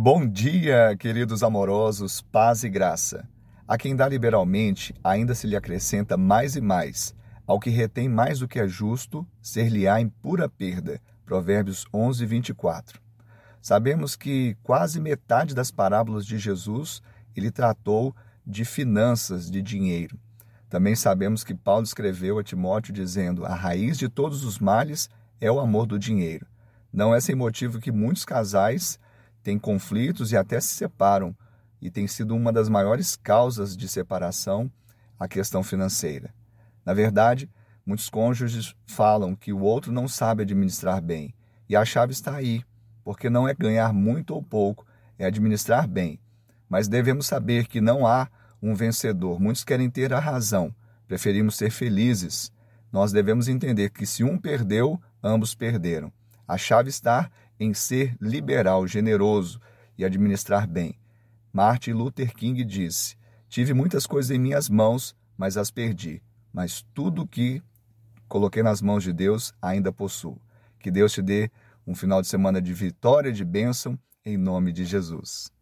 Bom dia, queridos amorosos, paz e graça. A quem dá liberalmente, ainda se lhe acrescenta mais e mais. Ao que retém mais do que é justo, ser-lhe-á em pura perda. Provérbios 11, 24. Sabemos que quase metade das parábolas de Jesus ele tratou de finanças, de dinheiro. Também sabemos que Paulo escreveu a Timóteo dizendo: a raiz de todos os males é o amor do dinheiro. Não é sem motivo que muitos casais têm conflitos e até se separam, e tem sido uma das maiores causas de separação a questão financeira. Na verdade, muitos cônjuges falam que o outro não sabe administrar bem, e a chave está aí, porque não é ganhar muito ou pouco, é administrar bem. Mas devemos saber que não há um vencedor. Muitos querem ter a razão, preferimos ser felizes. Nós devemos entender que se um perdeu, ambos perderam. A chave está em ser liberal, generoso e administrar bem. Martin Luther King disse: Tive muitas coisas em minhas mãos, mas as perdi. Mas tudo que coloquei nas mãos de Deus ainda possuo. Que Deus te dê um final de semana de vitória, de bênção, em nome de Jesus.